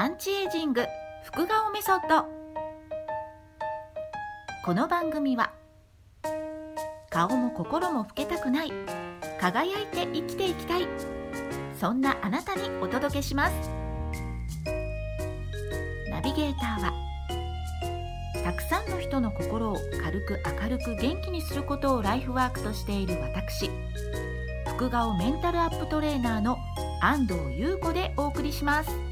アンチエイジング副顔メソッド。この番組は顔も心も老けたくない輝いて生きていきたいそんなあなたにお届けします。ナビゲーターはたくさんの人の心を軽く明るく元気にすることをライフワークとしている私副顔メンタルアップトレーナーの安藤優子でお送りします。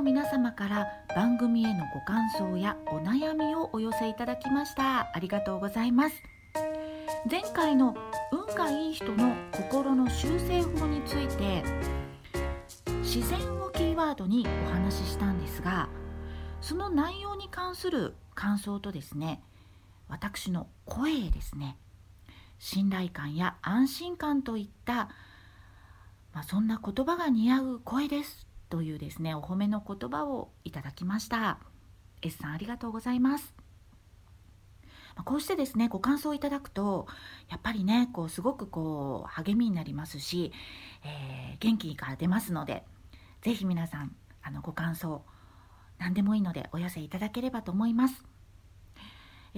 の皆様から番組へのご感想やお悩みをお寄せいただきました。ありがとうございます。前回の運がいい人の心の修正法について自然をキーワードにお話ししたんですがその内容に関する感想とですね私の声ですね信頼感や安心感といった、まあ、そんな言葉が似合う声です。というですねお褒めの言葉をいただきました。S さんありがとうございます。こうしてですねご感想いただくとやっぱりねこうすごくこう励みになりますし、えー、元気から出ますので是非皆さんあのご感想何でもいいのでお寄せいただければと思います。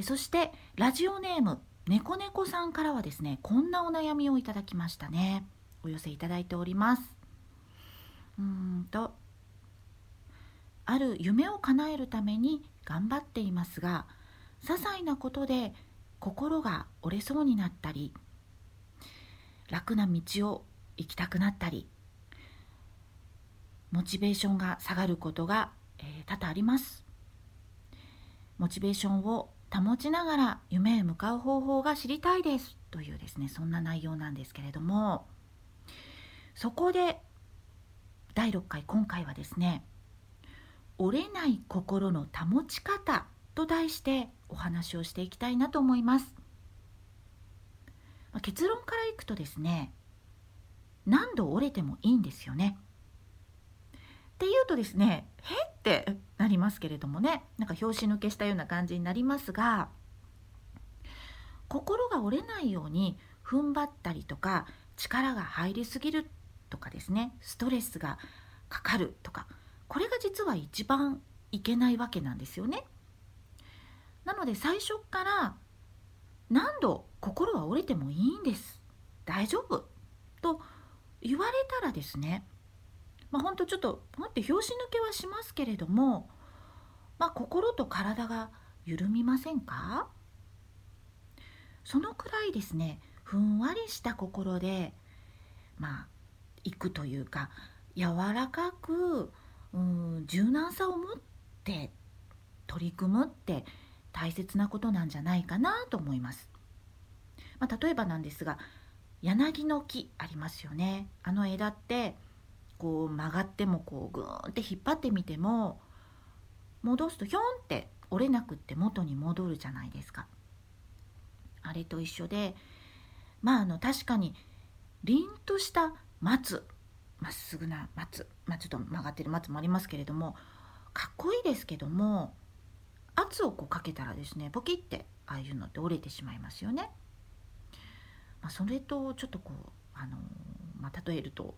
そしてラジオネーム猫猫さんからはですねこんなお悩みをいただきましたね。お寄せいただいております。うんと。ある夢を叶えるために頑張っていますが些細なことで心が折れそうになったり楽な道を行きたくなったりモチベーションが下がることが、え、多々あります。モチベーションを保ちながら夢へ向かう方法が知りたいですというですねそんな内容なんですけれどもそこで第6回今回はですね折れない心の保ち方と題してお話をしていきたいなと思います、まあ、結論からいくとですね何度折れてもいいんですよねっていうとですね「へっ?」てなりますけれどもねなんか拍子抜けしたような感じになりますが心が折れないように踏ん張ったりとか力が入りすぎるとかですねストレスがかかるとかこれが実は一番いけないわけなんですよね。なので最初から何度心は折れてもいいんです。大丈夫。と言われたらですねまあほんとちょっと待って拍子抜けはしますけれどもまあ心と体が緩みませんか？そのくらいですねふんわりした心でまあいくというか柔らかくうん柔軟さを持って取り組むって大切なことなんじゃないかなと思います。まあ、例えばなんですが柳の木ありますよねあの枝ってこう曲がってもこうグーンって引っ張ってみても戻すとひょんって折れなくって元に戻るじゃないですか。あれと一緒でまああの確かに凛とした松。まっすぐな松、まあ、ちょっと曲がってる松もありますけれどもかっこいいですけども圧をこうかけたらですねポキってああいうのって折れてしまいますよね。まあ、それとちょっとこう、あのまあ、例えると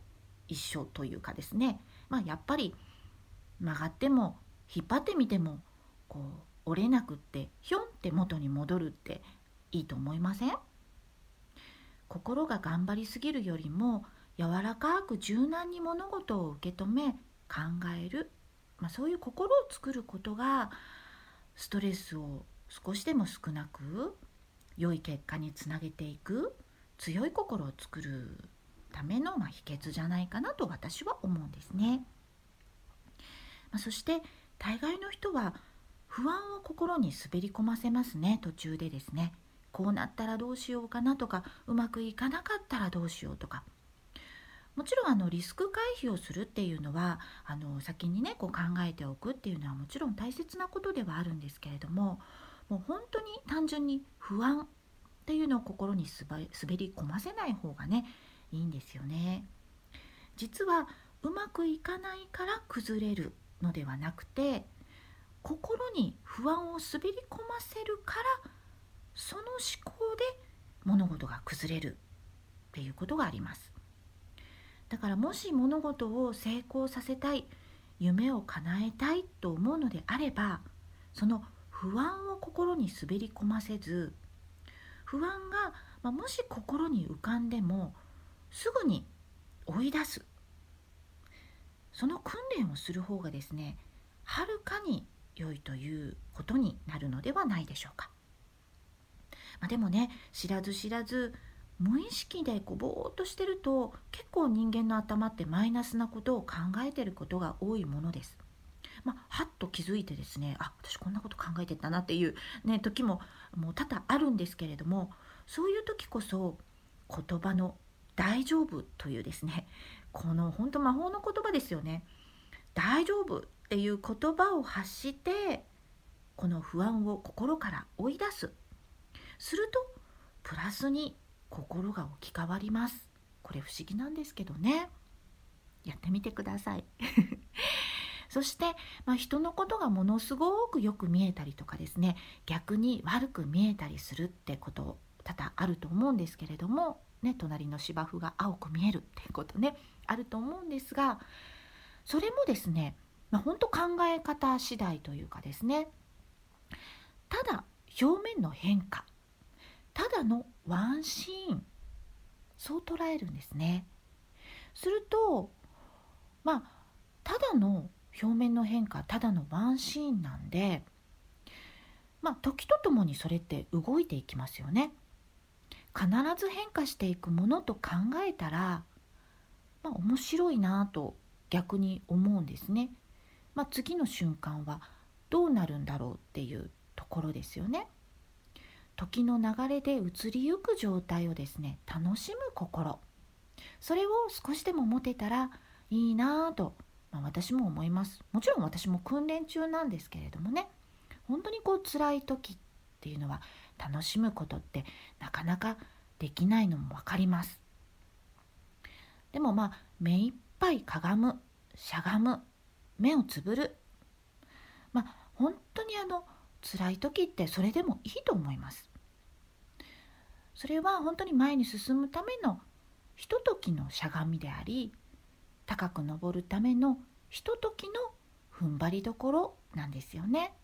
一緒というかですね、まあ、やっぱり曲がっても引っ張ってみてもこう折れなくってひょんって元に戻るっていいと思いません？心が頑張りすぎるよりも柔らかく柔軟に物事を受け止め考える、まあ、そういう心を作ることがストレスを少しでも少なく良い結果につなげていく強い心を作るための、まあ、秘訣じゃないかなと私は思うんですね。まあ、そして大概の人は不安を心に滑り込ませますね途中でですね。こうなったらどうしようかなとかうまくいかなかったらどうしようとかもちろんあのリスク回避をするっていうのはあの先にねこう考えておくっていうのはもちろん大切なことではあるんですけれどももう本当に単純に不安っていうのを心に滑り込ませない方がねいいんですよね。実はうまくいかないから崩れるのではなくて心に不安を滑り込ませるからその思考で物事が崩れるっていうことがありますだからもし物事を成功させたい夢を叶えたいと思うのであればその不安を心に滑り込ませず不安が、まあ、もし心に浮かんでもすぐに追い出すその訓練をする方がですねはるかに良いということになるのではないでしょうか。まあ、でもね知らず知らず無意識でこうぼーっとしてると結構人間の頭ってマイナスなことを考えてることが多いものです。まあ、はっと気づいてですねあ私こんなこと考えてたなっていう、ね、時ももう多々あるんですけれどもそういう時こそ言葉の「大丈夫」というですねこの本当魔法の言葉ですよね。大丈夫っていう言葉を発してこの不安を心から追い出すするとプラスに心が置き換わります。これ不思議なんですけどね。やってみてください。そして、まあ、人のことがものすごくよく見えたりとかですね。逆に悪く見えたりするってこと多々あると思うんですけれども、ね、隣の芝生が青く見えるっていうことね。あると思うんですがそれもですね、まあ、本当考え方次第というかですね。ただ表面の変化。ただのワンシーン。そう捉えるんですね。するとまあただの表面の変化ただのワンシーンなんでまあ時とともにそれって動いていきますよね。必ず変化していくものと考えたらまあ面白いなと逆に思うんですね、まあ、次の瞬間はどうなるんだろうっていうところですよね。時の流れで移りゆく状態をですね楽しむ心。それを少しでも持てたらいいなぁと、まあ、私も思います。もちろん私も訓練中なんですけれどもね。本当にこう辛い時っていうのは楽しむことってなかなかできないのも分かります。でもまあ目いっぱいかがむしゃがむ目をつぶる。まあ本当にあの辛い時ってそれでもいいと思います。それは本当に前に進むためのひとときのしゃがみであり高く登るためのひとときの踏ん張りどころなんですよね。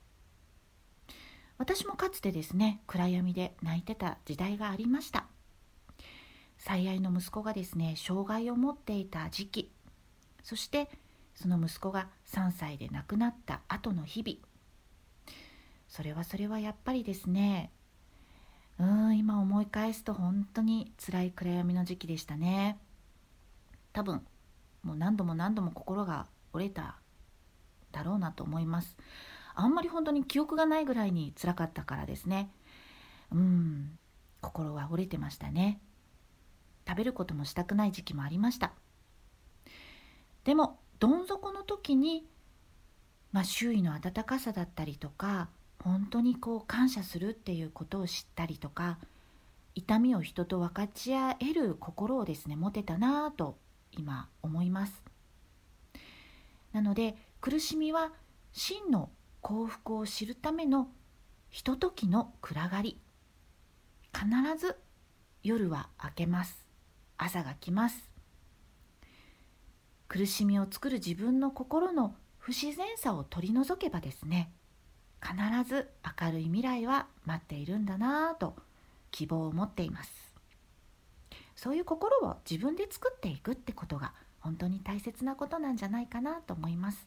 私もかつてですね暗闇で泣いてた時代がありました。最愛の息子がですね障害を持っていた時期そしてその息子が3歳で亡くなった後の日々それはそれはやっぱりですね。うん今思い返すと本当に辛い暗闇の時期でしたね。多分もう何度も何度も心が折れただろうなと思います。あんまり本当に記憶がないぐらいに辛かったからですね。うん心は折れてましたね。食べることもしたくない時期もありました。でもどん底の時に、まあ、周囲の温かさだったりとか本当にこう感謝するっていうことを知ったりとか痛みを人と分かち合える心をですね持てたなぁと今思います。なので苦しみは真の幸福を知るためのひとときの暗がり必ず夜は明けます。朝が来ます。苦しみを作る自分の心の不自然さを取り除けばですね必ず明るい未来は待っているんだなぁと希望を持っています。そういう心を自分で作っていくってことが本当に大切なことなんじゃないかなと思います。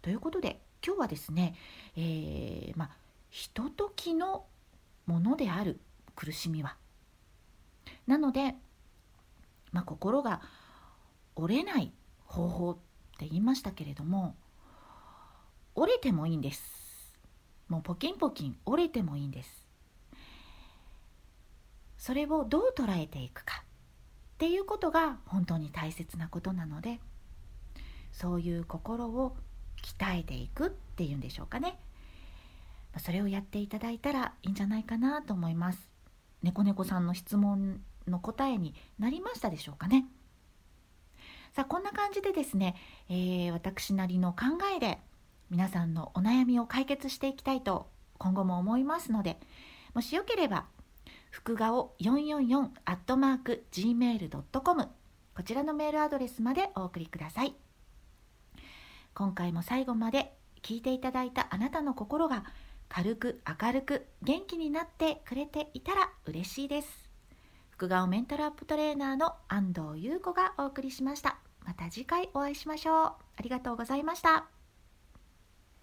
ということで今日はですね、えー、まあひとときのものである苦しみは。なので、まあ、心が折れない方法って言いましたけれども折れてもいいんです。もうポキンポキン折れてもいいんです。それをどう捉えていくかっていうことが本当に大切なことなのでそういう心を鍛えていくっていうんでしょうかね。それをやっていただいたらいいんじゃないかなと思います。猫猫さんの質問の答えになりましたでしょうかね。さあこんな感じでですね、えー、私なりの考えで皆さんのお悩みを解決していきたいと今後も思いますのでもしよければ福顔444アットマーク gmail.com こちらのメールアドレスまでお送りください。今回も最後まで聞いていただいたあなたの心が軽く明るく元気になってくれていたら嬉しいです。福顔メンタルアップトレーナーの安藤優子がお送りしました。また次回お会いしましょう。ありがとうございました。